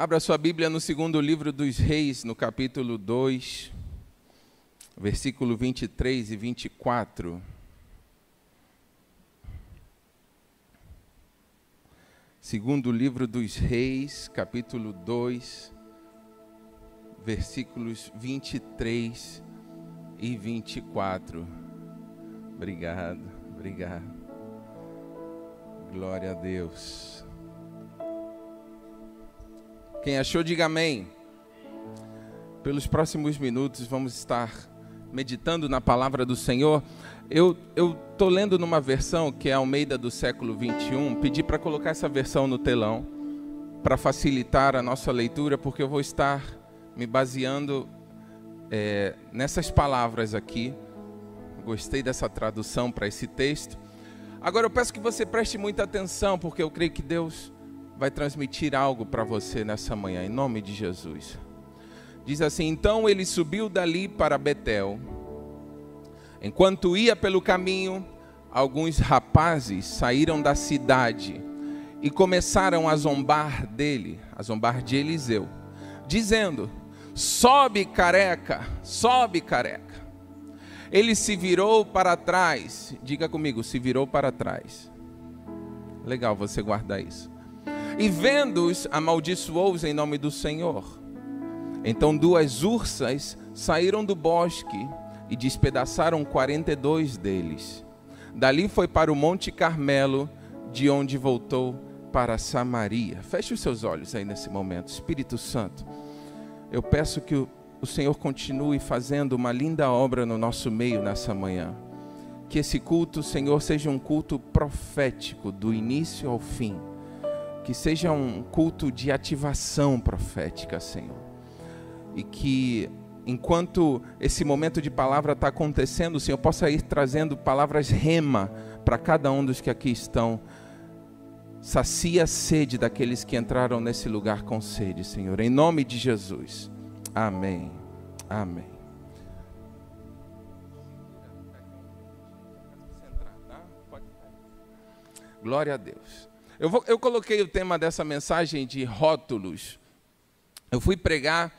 Abra sua Bíblia no segundo livro dos Reis, no capítulo 2, versículo 23 e 24. Segundo livro dos Reis, capítulo 2, versículos 23 e 24. Obrigado, obrigado. Glória a Deus. Quem achou, diga amém. Pelos próximos minutos vamos estar meditando na palavra do Senhor. Eu estou lendo numa versão que é Almeida do século 21. Pedi para colocar essa versão no telão para facilitar a nossa leitura, porque eu vou estar me baseando é, nessas palavras aqui. Gostei dessa tradução para esse texto. Agora eu peço que você preste muita atenção, porque eu creio que Deus vai transmitir algo para você nessa manhã, em nome de Jesus. Diz assim: Então ele subiu dali para Betel. Enquanto ia pelo caminho, alguns rapazes saíram da cidade e começaram a zombar dele, a zombar de Eliseu, dizendo: Sobe, careca, sobe, careca. Ele se virou para trás. Diga comigo, se virou para trás. Legal você guardar isso e vendo-os, amaldiçoou-os em nome do Senhor. Então duas ursas saíram do bosque e despedaçaram quarenta e dois deles. Dali foi para o Monte Carmelo, de onde voltou para Samaria. Feche os seus olhos aí nesse momento. Espírito Santo, eu peço que o Senhor continue fazendo uma linda obra no nosso meio nessa manhã. Que esse culto, Senhor, seja um culto profético do início ao fim que seja um culto de ativação profética, Senhor. E que enquanto esse momento de palavra está acontecendo, o Senhor possa ir trazendo palavras rema para cada um dos que aqui estão. Sacia a sede daqueles que entraram nesse lugar com sede, Senhor. Em nome de Jesus. Amém. Amém. Glória a Deus. Eu, vou, eu coloquei o tema dessa mensagem de rótulos. Eu fui pregar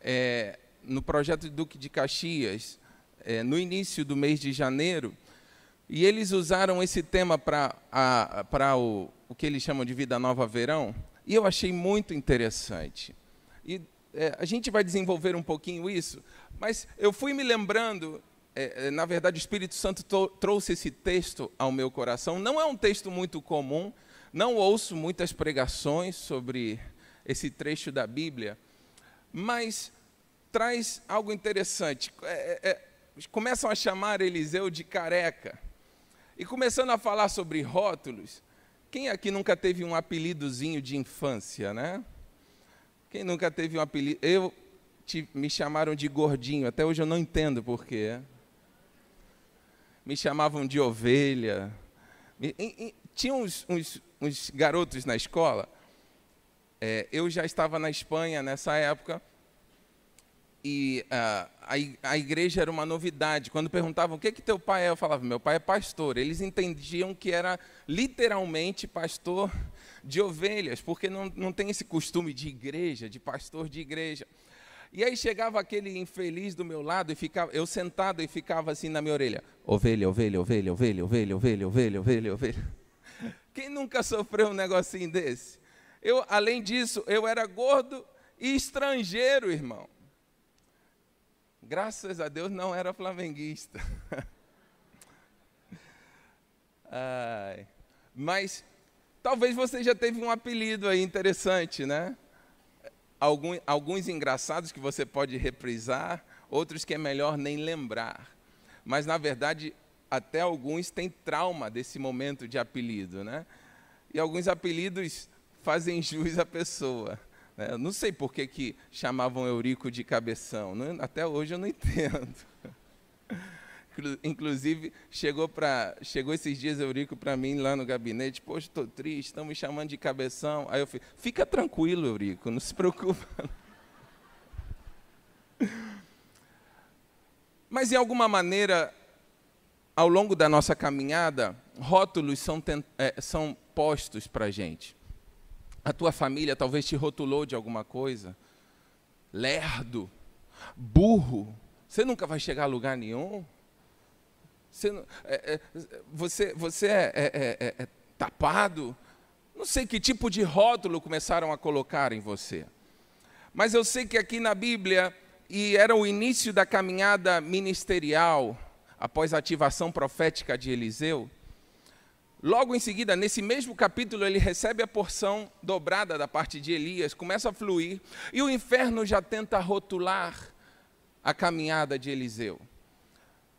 é, no projeto Duque de Caxias, é, no início do mês de janeiro, e eles usaram esse tema para o, o que eles chamam de Vida Nova Verão, e eu achei muito interessante. E é, a gente vai desenvolver um pouquinho isso, mas eu fui me lembrando é, é na verdade, o Espírito Santo trouxe esse texto ao meu coração. Não é um texto muito comum, não ouço muitas pregações sobre esse trecho da Bíblia, mas traz algo interessante. É, é, é, começam a chamar Eliseu de careca. E começando a falar sobre rótulos, quem aqui nunca teve um apelidozinho de infância, né? Quem nunca teve um apelido? Eu te, me chamaram de gordinho, até hoje eu não entendo porquê. Me chamavam de ovelha. E, e, tinha uns, uns, uns garotos na escola. É, eu já estava na Espanha nessa época e uh, a, a, igreja era uma novidade. Quando perguntavam o que, que teu pai é, eu falava, meu pai é pastor. Eles entendiam que era literalmente pastor de ovelhas, porque não, não tem esse costume de igreja, de pastor de igreja. E aí chegava aquele infeliz do meu lado e ficava, eu sentado e ficava assim na minha orelha: ovelha, ovelha, ovelha, ovelha, ovelha, ovelha, ovelha, ovelha. ovelha. Quem nunca sofreu um negocinho desse? Eu, além disso, eu era gordo e estrangeiro, irmão. Graças a Deus não era flamenguista. Ai, mas talvez você já teve um apelido aí interessante, né? Alguns engraçados que você pode reprisar, outros que é melhor nem lembrar. Mas na verdade até alguns têm trauma desse momento de apelido, né? E alguns apelidos fazem jus à pessoa. Né? Não sei por que, que chamavam Eurico de cabeção. Até hoje eu não entendo. Inclusive, chegou, pra, chegou esses dias Eurico para mim lá no gabinete. Poxa, estou triste, estão me chamando de cabeção. Aí eu falei, fica tranquilo, Eurico, não se preocupa. Mas, de alguma maneira, ao longo da nossa caminhada, rótulos são, é, são postos para a gente. A tua família talvez te rotulou de alguma coisa. Lerdo, burro. Você nunca vai chegar a lugar nenhum. Você, é, é, você, você é, é, é, é tapado. Não sei que tipo de rótulo começaram a colocar em você. Mas eu sei que aqui na Bíblia, e era o início da caminhada ministerial, após a ativação profética de Eliseu, logo em seguida, nesse mesmo capítulo, ele recebe a porção dobrada da parte de Elias, começa a fluir, e o inferno já tenta rotular a caminhada de Eliseu.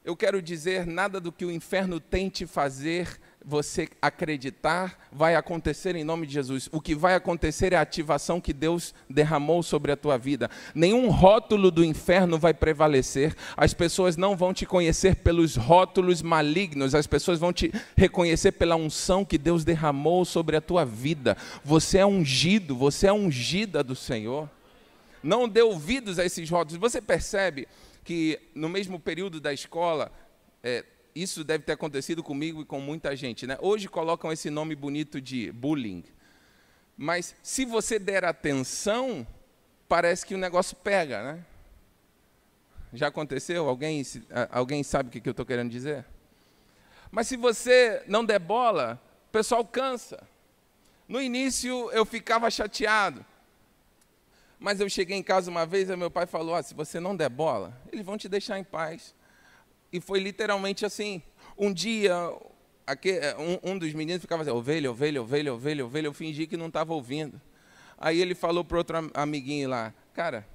Eu quero dizer, nada do que o inferno tente fazer você acreditar vai acontecer em nome de Jesus. O que vai acontecer é a ativação que Deus derramou sobre a tua vida. Nenhum rótulo do inferno vai prevalecer. As pessoas não vão te conhecer pelos rótulos malignos, as pessoas vão te reconhecer pela unção que Deus derramou sobre a tua vida. Você é ungido, você é ungida do Senhor. Não dê ouvidos a esses rótulos. Você percebe que no mesmo período da escola, é, isso deve ter acontecido comigo e com muita gente. Né? Hoje colocam esse nome bonito de bullying. Mas se você der atenção, parece que o negócio pega, né? Já aconteceu? Alguém, alguém sabe o que eu estou querendo dizer? Mas se você não der bola, o pessoal cansa. No início eu ficava chateado. Mas eu cheguei em casa uma vez e meu pai falou: ah, se você não der bola, eles vão te deixar em paz. E foi literalmente assim. Um dia, um, um dos meninos ficava assim, ovelha, ovelha, ovelha, ovelha, ovelha. Eu fingi que não estava ouvindo. Aí ele falou para outro amiguinho lá, cara,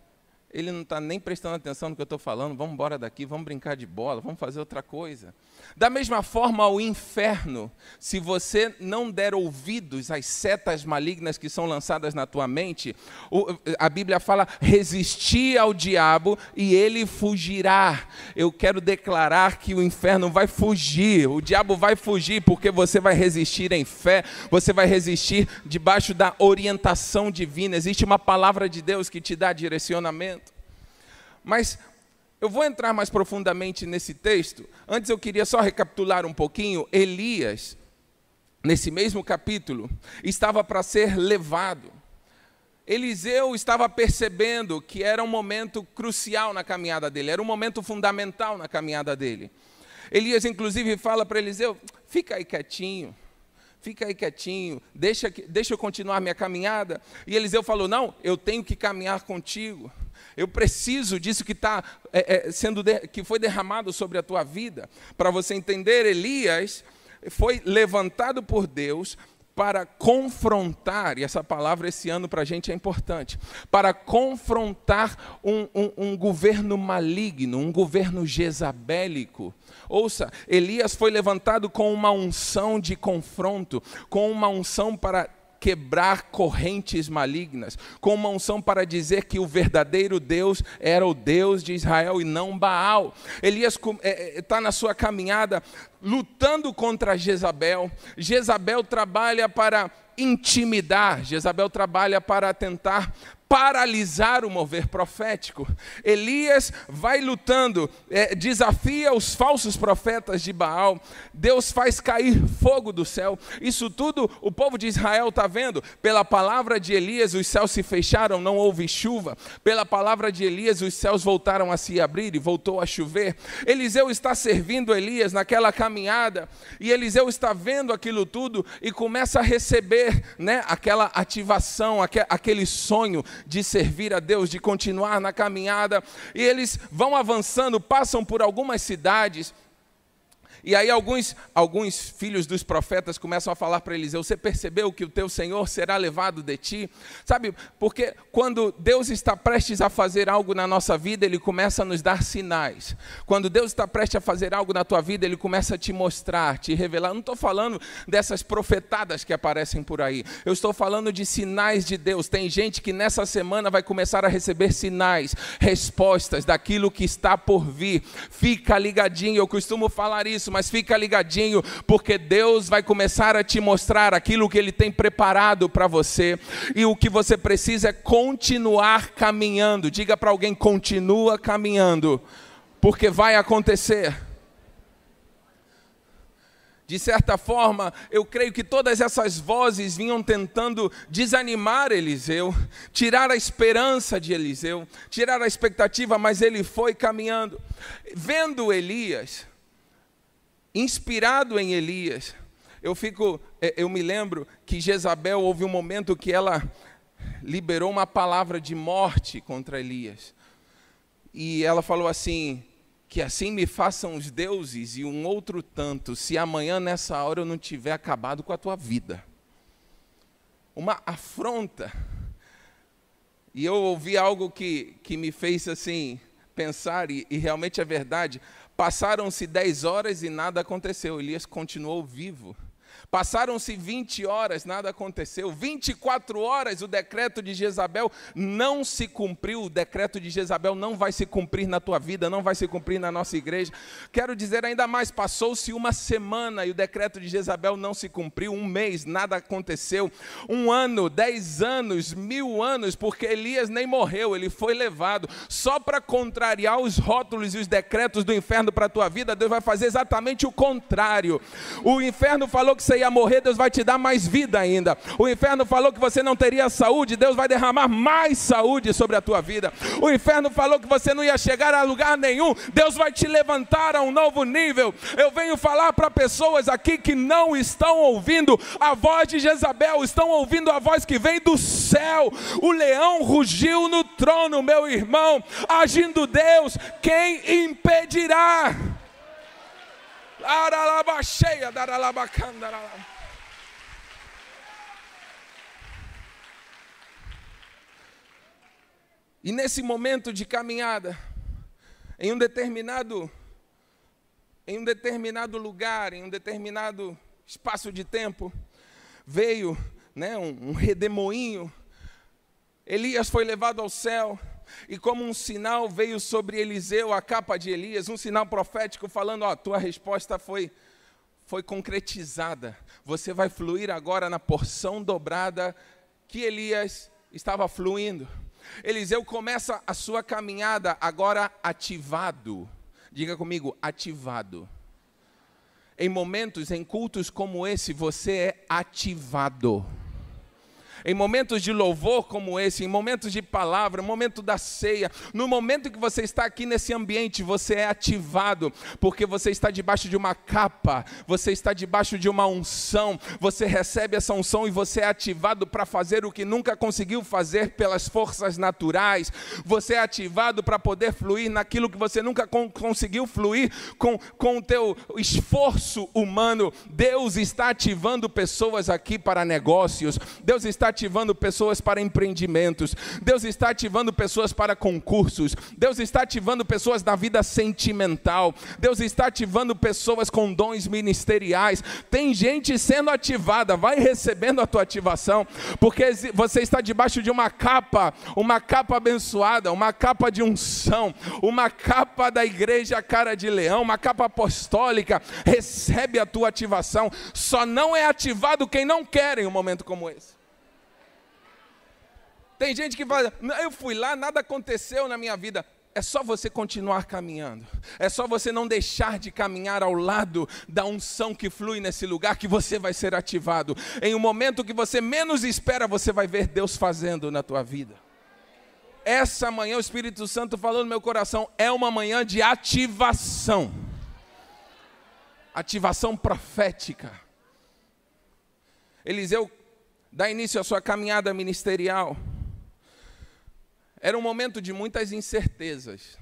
ele não está nem prestando atenção no que eu estou falando, vamos embora daqui, vamos brincar de bola, vamos fazer outra coisa. Da mesma forma, ao inferno, se você não der ouvidos às setas malignas que são lançadas na tua mente, a Bíblia fala: resistir ao diabo e ele fugirá. Eu quero declarar que o inferno vai fugir, o diabo vai fugir, porque você vai resistir em fé, você vai resistir debaixo da orientação divina. Existe uma palavra de Deus que te dá direcionamento. Mas eu vou entrar mais profundamente nesse texto. Antes eu queria só recapitular um pouquinho. Elias, nesse mesmo capítulo, estava para ser levado. Eliseu estava percebendo que era um momento crucial na caminhada dele, era um momento fundamental na caminhada dele. Elias, inclusive, fala para Eliseu: fica aí quietinho, fica aí quietinho, deixa, deixa eu continuar minha caminhada. E Eliseu falou: não, eu tenho que caminhar contigo. Eu preciso disso que está é, é, sendo de, que foi derramado sobre a tua vida. Para você entender, Elias foi levantado por Deus para confrontar, e essa palavra esse ano para a gente é importante, para confrontar um, um, um, governo maligno, um governo jezabélico. Ouça, Elias foi levantado com uma unção de confronto, com uma unção para quebrar correntes malignas, com uma unção para dizer que o verdadeiro Deus era o Deus de Israel e não Baal. Elias está é, é na sua caminhada lutando contra Jezabel. Jezabel trabalha para intimidar, Jezabel trabalha para tentar paralisar o mover profético. Elias vai lutando, é, desafia os falsos profetas de Baal. Deus faz cair fogo do céu. Isso tudo o povo de Israel está vendo. Pela palavra de Elias, os céus se fecharam, não houve chuva. Pela palavra de Elias, os céus voltaram a se abrir e voltou a chover. Eliseu está servindo Elias naquela caminhada e Eliseu está vendo aquilo tudo e começa a receber né, aquela ativação, aquele sonho de servir a Deus, de continuar na caminhada, e eles vão avançando, passam por algumas cidades, e aí alguns, alguns filhos dos profetas começam a falar para Eliseu: Você percebeu que o teu Senhor será levado de ti? Sabe, porque quando Deus está prestes a fazer algo na nossa vida, Ele começa a nos dar sinais. Quando Deus está prestes a fazer algo na tua vida, Ele começa a te mostrar, te revelar. Não estou falando dessas profetadas que aparecem por aí. Eu estou falando de sinais de Deus. Tem gente que nessa semana vai começar a receber sinais, respostas daquilo que está por vir. Fica ligadinho, eu costumo falar isso mas fica ligadinho, porque Deus vai começar a te mostrar aquilo que Ele tem preparado para você, e o que você precisa é continuar caminhando. Diga para alguém: continua caminhando, porque vai acontecer. De certa forma, eu creio que todas essas vozes vinham tentando desanimar Eliseu, tirar a esperança de Eliseu, tirar a expectativa, mas ele foi caminhando. Vendo Elias, inspirado em Elias, eu fico, é, eu me lembro que Jezabel houve um momento que ela liberou uma palavra de morte contra Elias. E ela falou assim: que assim me façam os deuses e um outro tanto, se amanhã nessa hora eu não tiver acabado com a tua vida. Uma afronta. E eu ouvi algo que, que me fez assim pensar, e, e realmente é verdade. Passaram-se dez horas e nada aconteceu. Elias continuou vivo. Passaram-se 20 horas, nada aconteceu. 24 horas, o decreto de Jezabel não se cumpriu. O decreto de Jezabel não vai se cumprir na tua vida, não vai se cumprir na nossa igreja. Quero dizer ainda mais: passou-se uma semana e o decreto de Jezabel não se cumpriu. Um mês, nada aconteceu. Um ano, dez anos, mil anos, porque Elias nem morreu, ele foi levado. Só para contrariar os rótulos e os decretos do inferno para a tua vida, Deus vai fazer exatamente o contrário. O inferno falou que você ia morrer, Deus vai te dar mais vida ainda. O inferno falou que você não teria saúde, Deus vai derramar mais saúde sobre a tua vida. O inferno falou que você não ia chegar a lugar nenhum, Deus vai te levantar a um novo nível. Eu venho falar para pessoas aqui que não estão ouvindo a voz de Jezabel, estão ouvindo a voz que vem do céu. O leão rugiu no trono, meu irmão, agindo Deus, quem impedirá? E nesse momento de caminhada, em um determinado em um determinado lugar, em um determinado espaço de tempo, veio né, um, um redemoinho. Elias foi levado ao céu. E como um sinal veio sobre Eliseu a capa de Elias, um sinal profético falando: ó, tua resposta foi foi concretizada. Você vai fluir agora na porção dobrada que Elias estava fluindo. Eliseu começa a sua caminhada agora ativado. Diga comigo, ativado. Em momentos, em cultos como esse, você é ativado em momentos de louvor como esse, em momentos de palavra, momento da ceia, no momento que você está aqui nesse ambiente, você é ativado, porque você está debaixo de uma capa, você está debaixo de uma unção, você recebe essa unção e você é ativado para fazer o que nunca conseguiu fazer pelas forças naturais, você é ativado para poder fluir naquilo que você nunca conseguiu fluir com, com o teu esforço humano. Deus está ativando pessoas aqui para negócios, Deus está ativando pessoas para empreendimentos, Deus está ativando pessoas para concursos, Deus está ativando pessoas na vida sentimental, Deus está ativando pessoas com dons ministeriais. Tem gente sendo ativada, vai recebendo a tua ativação, porque você está debaixo de uma capa, uma capa abençoada, uma capa de unção, uma capa da igreja cara de leão, uma capa apostólica. Recebe a tua ativação. Só não é ativado quem não quer em um momento como esse. Tem gente que fala, eu fui lá, nada aconteceu na minha vida. É só você continuar caminhando. É só você não deixar de caminhar ao lado da unção que flui nesse lugar que você vai ser ativado. Em um momento que você menos espera, você vai ver Deus fazendo na tua vida. Essa manhã o Espírito Santo falou no meu coração, é uma manhã de ativação. Ativação profética. Eliseu dá início à sua caminhada ministerial. Era um momento de muitas incertezas.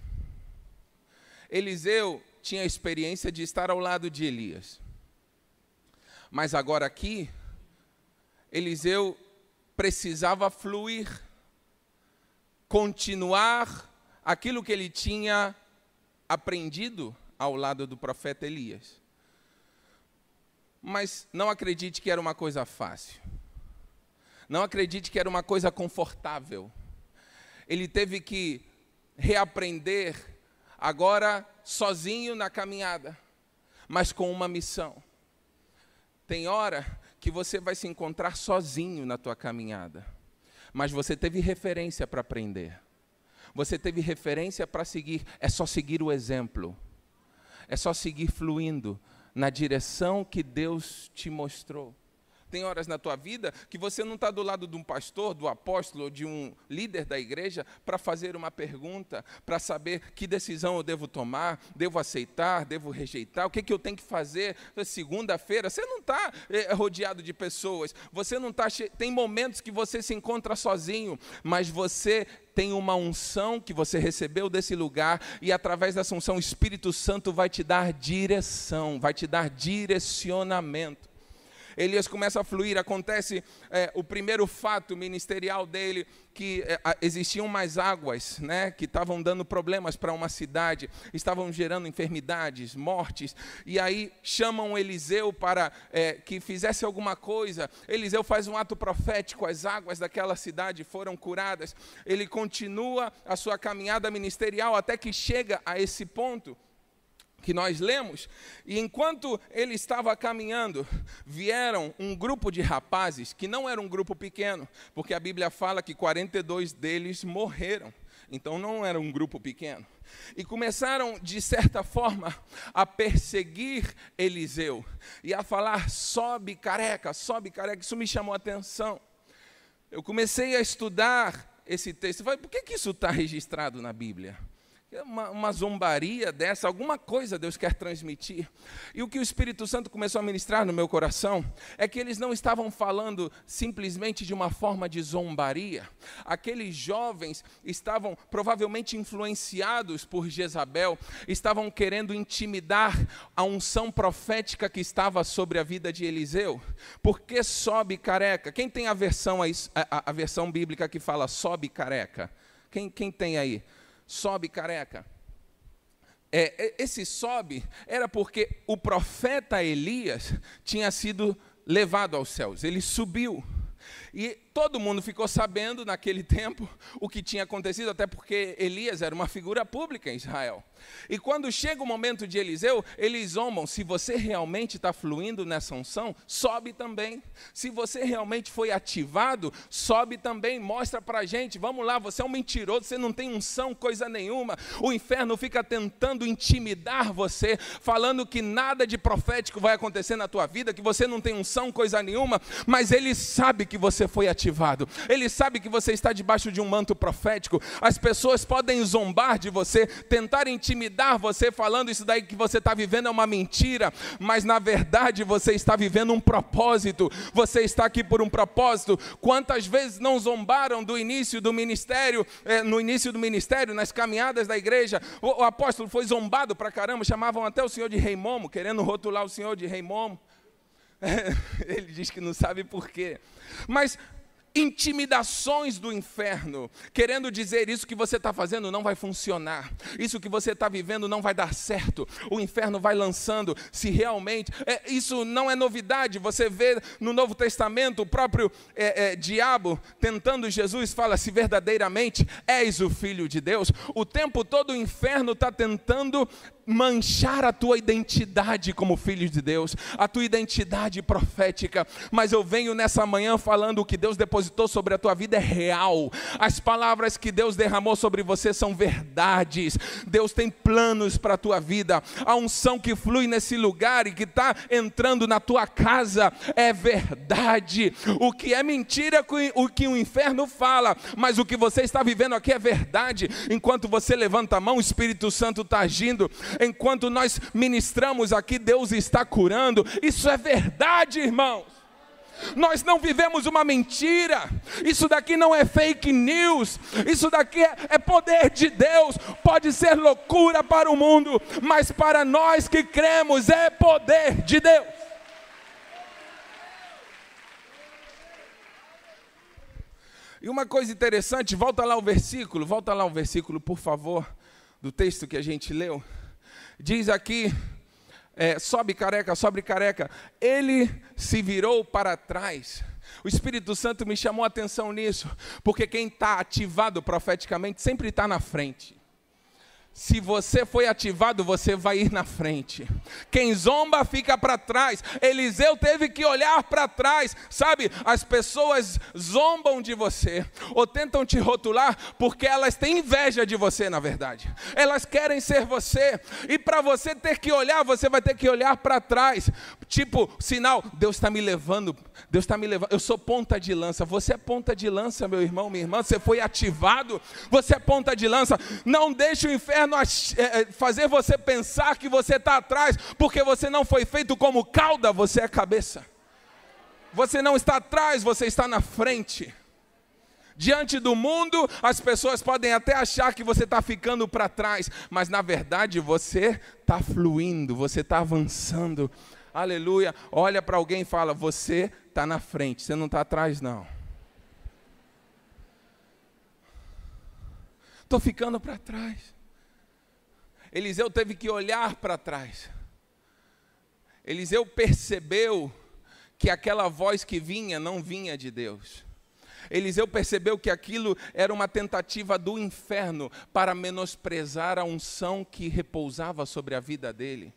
Eliseu tinha a experiência de estar ao lado de Elias. Mas agora aqui, Eliseu precisava fluir, continuar aquilo que ele tinha aprendido ao lado do profeta Elias. Mas não acredite que era uma coisa fácil. Não acredite que era uma coisa confortável ele teve que reaprender, agora sozinho na caminhada, mas com uma missão. Tem hora que você vai se encontrar sozinho na tua caminhada, mas você teve referência para aprender. Você teve referência para seguir, é só seguir o exemplo. É só seguir fluindo na direção que Deus te mostrou. Tem horas na tua vida que você não está do lado de um pastor, do apóstolo ou de um líder da igreja para fazer uma pergunta, para saber que decisão eu devo tomar, devo aceitar, devo rejeitar, o que, que eu tenho que fazer segunda-feira. Você não está é, rodeado de pessoas, você não está. Che... Tem momentos que você se encontra sozinho, mas você tem uma unção que você recebeu desse lugar e através dessa unção o Espírito Santo vai te dar direção, vai te dar direcionamento. Elias começa a fluir, acontece é, o primeiro fato ministerial dele, que é, existiam mais águas, né, que estavam dando problemas para uma cidade, estavam gerando enfermidades, mortes, e aí chamam Eliseu para é, que fizesse alguma coisa. Eliseu faz um ato profético, as águas daquela cidade foram curadas. Ele continua a sua caminhada ministerial até que chega a esse ponto que nós lemos, e enquanto ele estava caminhando, vieram um grupo de rapazes, que não era um grupo pequeno, porque a Bíblia fala que 42 deles morreram, então não era um grupo pequeno, e começaram, de certa forma, a perseguir Eliseu, e a falar: sobe careca, sobe careca, isso me chamou a atenção. Eu comecei a estudar esse texto, falei, por que, que isso está registrado na Bíblia? Uma, uma, zombaria dessa, alguma coisa Deus quer transmitir. E o que o Espírito Santo começou a ministrar no meu coração é que eles não estavam falando simplesmente de uma forma de zombaria. Aqueles jovens estavam provavelmente influenciados por Jezabel, estavam querendo intimidar a unção profética que estava sobre a vida de Eliseu. Por que sobe careca? Quem tem a versão, a, a, a versão bíblica que fala sobe careca? Quem, quem tem aí? Sobe careca. É, é, esse sobe era porque o profeta Elias tinha sido levado aos céus, ele subiu. E todo mundo ficou sabendo naquele tempo o que tinha acontecido, até porque Elias era uma figura pública em Israel. E quando chega o momento de Eliseu, eles zombam: se você realmente está fluindo nessa unção, sobe também. Se você realmente foi ativado, sobe também. Mostra para a gente: vamos lá, você é um mentiroso, você não tem unção, coisa nenhuma. O inferno fica tentando intimidar você, falando que nada de profético vai acontecer na tua vida, que você não tem unção, coisa nenhuma, mas ele sabe que você foi ativado, ele sabe que você está debaixo de um manto profético. As pessoas podem zombar de você, tentar intimidar você falando isso daí que você está vivendo é uma mentira, mas na verdade você está vivendo um propósito, você está aqui por um propósito. Quantas vezes não zombaram do início do ministério, eh, no início do ministério, nas caminhadas da igreja? O, o apóstolo foi zombado para caramba, chamavam até o senhor de rei momo, querendo rotular o senhor de rei momo. Ele diz que não sabe por quê. Mas intimidações do inferno, querendo dizer isso que você está fazendo não vai funcionar, isso que você está vivendo não vai dar certo. O inferno vai lançando, se realmente. É, isso não é novidade, você vê no Novo Testamento o próprio é, é, diabo tentando Jesus, fala: se verdadeiramente és o filho de Deus, o tempo todo o inferno está tentando manchar a tua identidade como filho de Deus, a tua identidade profética, mas eu venho nessa manhã falando o que Deus depositou sobre a tua vida é real, as palavras que Deus derramou sobre você são verdades, Deus tem planos para a tua vida, a unção que flui nesse lugar e que está entrando na tua casa é verdade, o que é mentira, o que o inferno fala, mas o que você está vivendo aqui é verdade, enquanto você levanta a mão, o Espírito Santo está agindo, enquanto nós ministramos aqui, Deus está curando. Isso é verdade, irmãos. Nós não vivemos uma mentira, isso daqui não é fake news, isso daqui é, é, poder de Deus. Pode ser loucura para o mundo, mas para nós que cremos é poder de Deus. E uma coisa interessante, volta lá o versículo, volta lá o versículo, por favor, do texto que a gente leu diz aqui, é, sobe careca, sobe careca. Ele se virou para trás. O Espírito Santo me chamou a atenção nisso, porque quem está ativado profeticamente sempre está na frente. Se você foi ativado, você vai ir na frente. Quem zomba fica para trás. Eliseu teve que olhar para trás, sabe? As pessoas zombam de você ou tentam te rotular porque elas têm inveja de você, na verdade. Elas querem ser você. E para você ter que olhar, você vai ter que olhar para trás. Tipo, sinal, Deus está me levando, Deus está me levando. Eu sou ponta de lança. Você é ponta de lança, meu irmão, minha irmã. Você foi ativado. Você é ponta de lança. Não deixe o inferno inferno é, é, fazer você pensar que você está atrás, porque você não foi feito como cauda, você é cabeça. Você não está atrás, você está na frente. Diante do mundo, as pessoas podem até achar que você está ficando para trás, mas na verdade você está fluindo, você está avançando. Aleluia. Olha para alguém e fala: Você está na frente, você não está atrás, não. Estou ficando para trás. Eliseu teve que olhar para trás. Eliseu percebeu que aquela voz que vinha não vinha de Deus. Eliseu percebeu que aquilo era uma tentativa do inferno para menosprezar a unção que repousava sobre a vida dele.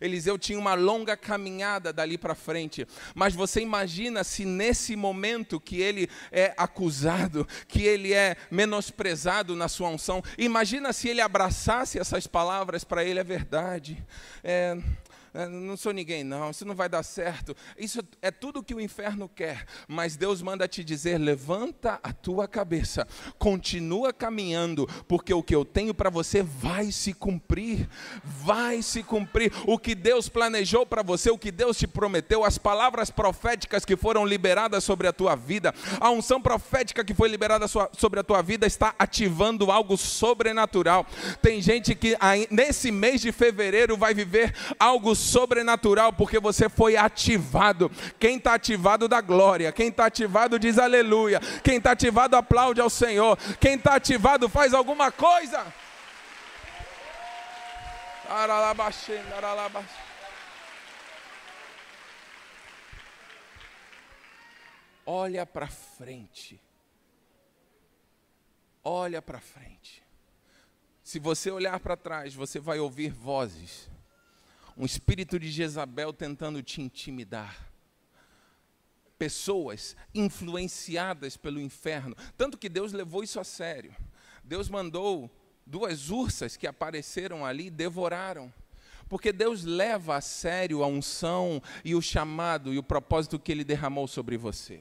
Eliseu tinha uma longa caminhada dali para frente. Mas você imagina se nesse momento que ele é acusado, que ele é menosprezado na sua unção, imagina se ele abraçasse essas palavras para ele é verdade. É, não sou ninguém, não, isso não vai dar certo. Isso é tudo que o inferno quer. Mas Deus manda te dizer: levanta a tua cabeça, continua caminhando, porque o que eu tenho para você vai se cumprir. Vai se cumprir. O que Deus planejou para você, o que Deus te prometeu, as palavras proféticas que foram liberadas sobre a tua vida, a unção profética que foi liberada sobre a tua vida está ativando algo sobrenatural. Tem gente que nesse mês de fevereiro vai viver algo sobrenatural, porque você foi ativado. Quem está ativado dá glória, quem está ativado diz aleluia, quem está ativado aplaude ao Senhor, quem está ativado faz alguma coisa. Olha para frente. Olha para frente. Se você olhar para trás, você vai ouvir vozes um espírito de Jezabel tentando te intimidar. Pessoas influenciadas pelo inferno. Tanto que Deus levou isso a sério. Deus mandou duas ursas que apareceram ali e devoraram. Porque Deus leva a sério a unção e o chamado e o propósito que Ele derramou sobre você.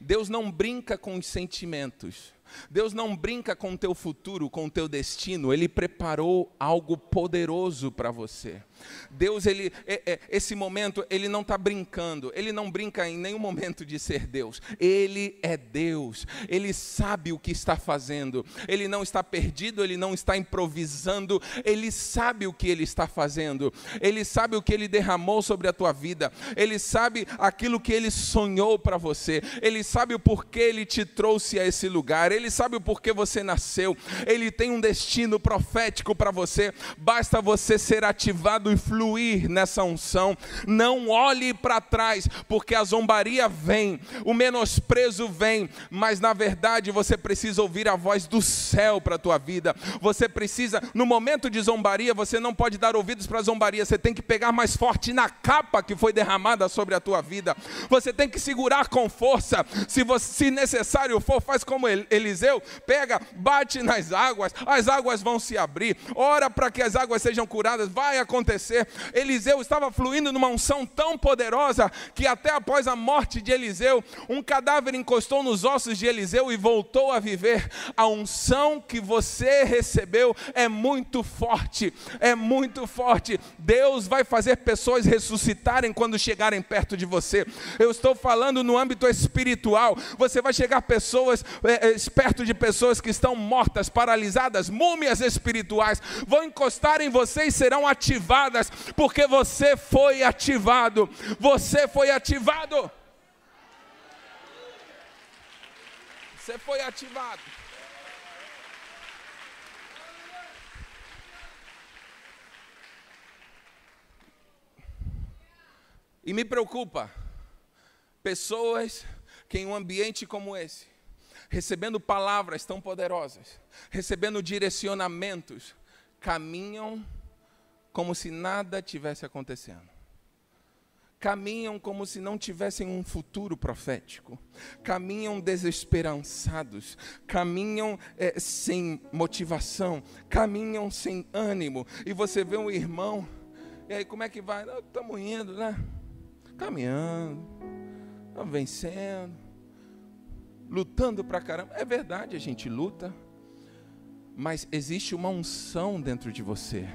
Deus não brinca com os sentimentos. Deus não brinca com o teu futuro, com o teu destino, Ele preparou algo poderoso para você. Deus, ele, é, é, esse momento, ele não está brincando, ele não brinca em nenhum momento de ser Deus. Ele é Deus, ele sabe o que está fazendo, ele não está perdido, ele não está improvisando, ele sabe o que ele está fazendo, ele sabe o que ele derramou sobre a tua vida, ele sabe aquilo que ele sonhou para você, ele sabe o porquê ele te trouxe a esse lugar, ele sabe o porquê você nasceu, ele tem um destino profético para você, basta você ser ativado e fluir nessa unção. Não olhe para trás, porque a zombaria vem, o menosprezo vem, mas na verdade você precisa ouvir a voz do céu para a tua vida. Você precisa, no momento de zombaria, você não pode dar ouvidos para a zombaria, você tem que pegar mais forte na capa que foi derramada sobre a tua vida. Você tem que segurar com força. Se, você, se necessário for, faz como Eliseu, pega, bate nas águas, as águas vão se abrir. Ora para que as águas sejam curadas, vai acontecer acontecer. Eliseu estava fluindo numa unção tão poderosa que até após a morte de Eliseu, um cadáver encostou nos ossos de Eliseu e voltou a viver. A unção que você recebeu é muito forte, é muito forte. Deus vai fazer pessoas ressuscitarem quando chegarem perto de você. Eu estou falando no âmbito espiritual. Você vai chegar pessoas é, é, perto de pessoas que estão mortas, paralisadas, múmias espirituais, vão encostar em você e serão ativadas porque você foi ativado. Você foi ativado. Você foi ativado. E me preocupa pessoas que em um ambiente como esse, recebendo palavras tão poderosas, recebendo direcionamentos, caminham como se nada tivesse acontecendo caminham como se não tivessem um futuro profético, caminham desesperançados, caminham é, sem motivação, caminham sem ânimo. E você vê um irmão, e aí como é que vai? Estamos indo, né? Caminhando, estamos vencendo, lutando para caramba. É verdade, a gente luta, mas existe uma unção dentro de você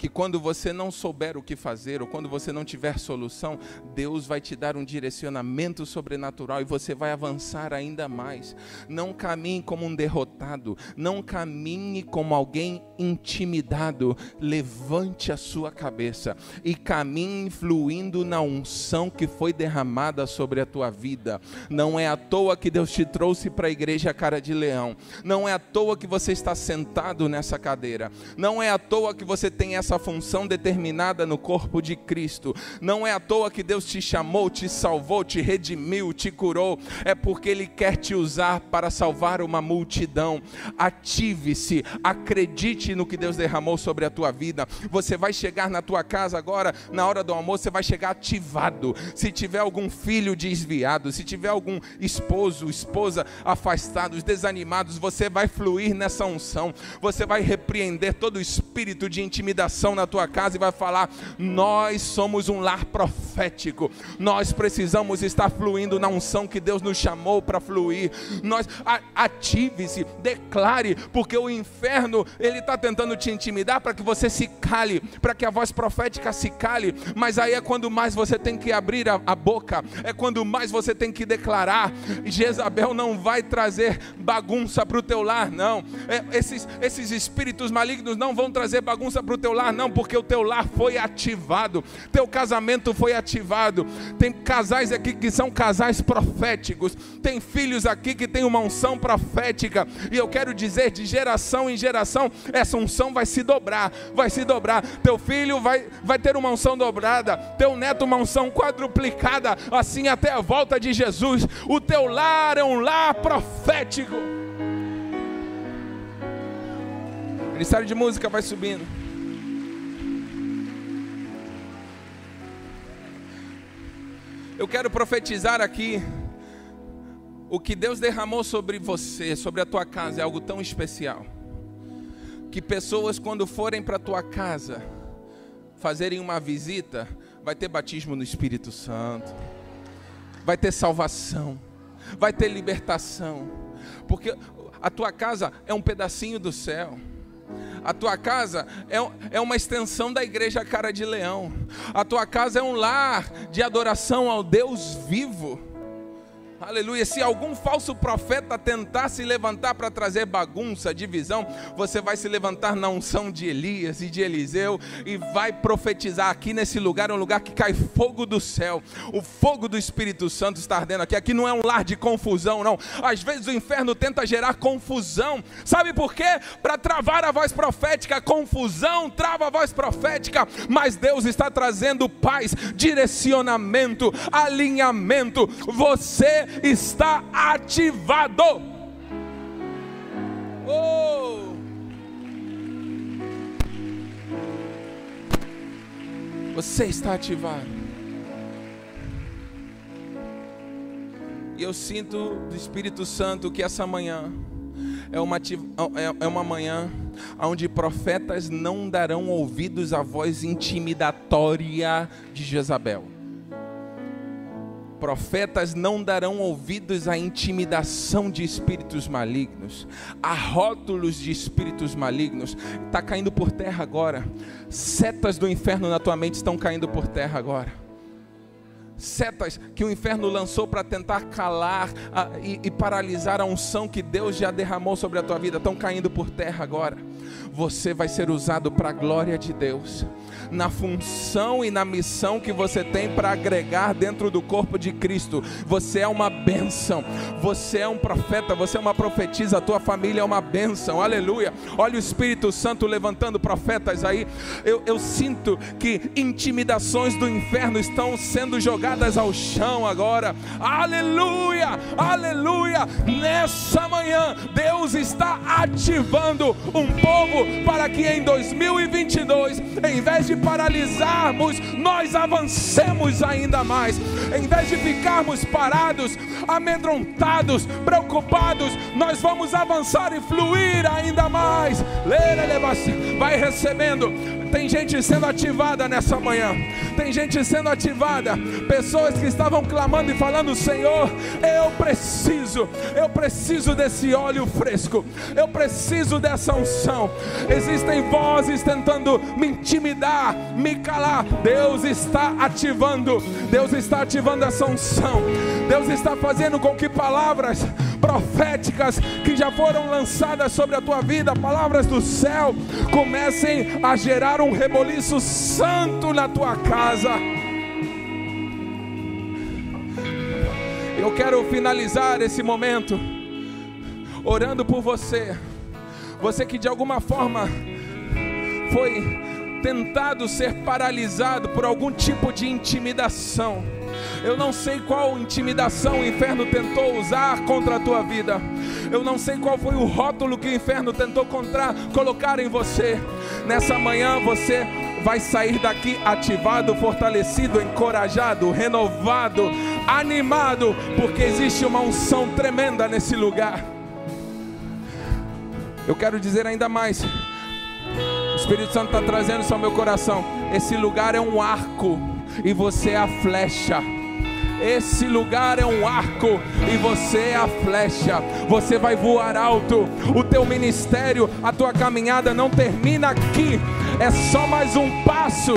que quando você não souber o que fazer, ou quando você não tiver solução, Deus vai te dar um direcionamento sobrenatural e você vai avançar ainda mais. Não caminhe como um derrotado, não caminhe como alguém intimidado. Levante a sua cabeça e caminhe fluindo na unção que foi derramada sobre a tua vida. Não é à toa que Deus te trouxe para a igreja Cara de Leão. Não é à toa que você está sentado nessa cadeira. Não é à toa que você tem essa essa função determinada no corpo de Cristo. Não é à toa que Deus te chamou, te salvou, te redimiu, te curou. É porque Ele quer te usar para salvar uma multidão. Ative-se, acredite no que Deus derramou sobre a tua vida. Você vai chegar na tua casa agora, na hora do almoço, você vai chegar ativado. Se tiver algum filho desviado, se tiver algum esposo, esposa afastados, desanimados, você vai fluir nessa unção. Você vai repreender todo o espírito de intimidação na tua casa e vai falar: Nós somos um lar profético, nós precisamos estar fluindo na unção que Deus nos chamou para fluir. Nós ative-se, declare, porque o inferno ele está tentando te intimidar para que você se cale, para que a voz profética se cale. Mas aí é quando mais você tem que abrir a, a boca, é quando mais você tem que declarar. Jezabel não vai trazer bagunça para o teu lar, não. É, esses, esses espíritos malignos não vão trazer bagunça para o teu lar lar, não, porque o teu lar foi ativado, teu casamento foi ativado. Tem casais aqui que são casais proféticos, tem filhos aqui que têm uma unção profética, e eu quero dizer, de geração em geração, essa unção vai se dobrar, vai se dobrar. Teu filho vai, vai ter uma unção dobrada, teu neto uma unção quadruplicada, assim até a volta de Jesus. O teu lar é um lar profético. Ministério de Música vai subindo. Eu quero profetizar aqui. O que Deus derramou sobre você, sobre a tua casa, é algo tão especial. Que pessoas, quando forem para a tua casa, fazerem uma visita, vai ter batismo no Espírito Santo, vai ter salvação, vai ter libertação, porque a tua casa é um pedacinho do céu. A tua casa é, é uma extensão da igreja Cara de Leão. A tua casa é um lar de adoração ao Deus vivo. Aleluia. Se algum falso profeta tentar se levantar para trazer bagunça, divisão, você vai se levantar na unção de Elias e de Eliseu e vai profetizar aqui nesse lugar, é um lugar que cai fogo do céu. O fogo do Espírito Santo está ardendo aqui. Aqui não é um lar de confusão, não. Às vezes o inferno tenta gerar confusão. Sabe por quê? Para travar a voz profética, confusão trava a voz profética, mas Deus está trazendo paz, direcionamento, alinhamento. Você está ativado. Oh! Você está ativado. E eu sinto do Espírito Santo que essa manhã é uma, é, é uma manhã onde profetas não darão ouvidos à voz intimidatória de Jezabel. Profetas não darão ouvidos à intimidação de espíritos malignos, a rótulos de espíritos malignos. Está caindo por terra agora. Setas do inferno na tua mente estão caindo por terra agora setas que o inferno lançou para tentar calar a, e, e, paralisar a unção que Deus já derramou sobre a tua vida, estão caindo por terra agora. Você vai ser usado para a glória de Deus na função e na missão que você tem para agregar dentro do corpo de Cristo. Você é uma bênção, você é um profeta, você é uma profetisa, a tua família é uma bênção, aleluia. Olha o Espírito Santo levantando profetas aí. Eu, eu sinto que intimidações do inferno estão sendo jogadas ao chão agora. Aleluia, aleluia. Nessa manhã, Deus está ativando um povo para que em 2022, em vez de paralisarmos, nós avancemos ainda mais. Em vez de ficarmos parados, amedrontados, preocupados, nós vamos avançar e fluir ainda mais. Vai recebendo tem gente sendo ativada nessa manhã. Tem gente sendo ativada. Pessoas que estavam clamando e falando: Senhor, eu preciso, eu preciso desse óleo fresco. Eu preciso dessa unção. Existem vozes tentando me intimidar, me calar. Deus está ativando. Deus está ativando essa unção. Deus está fazendo com que palavras proféticas que já foram lançadas sobre a tua vida, palavras do céu, comecem a gerar um reboliço santo na tua casa. Eu quero finalizar esse momento orando por você, você que de alguma forma foi tentado ser paralisado por algum tipo de intimidação eu não sei qual intimidação o inferno tentou usar contra a tua vida. Eu não sei qual foi o rótulo que o inferno tentou contra, colocar em você. Nessa manhã você vai sair daqui ativado, fortalecido, encorajado, renovado, animado, porque existe uma unção tremenda nesse lugar. Eu quero dizer ainda mais. O Espírito Santo está trazendo isso ao meu coração. Esse lugar é um arco e você é a flecha. Esse lugar é um arco e você é a flecha. Você vai voar alto. O teu ministério, a tua caminhada não termina aqui. É só mais um passo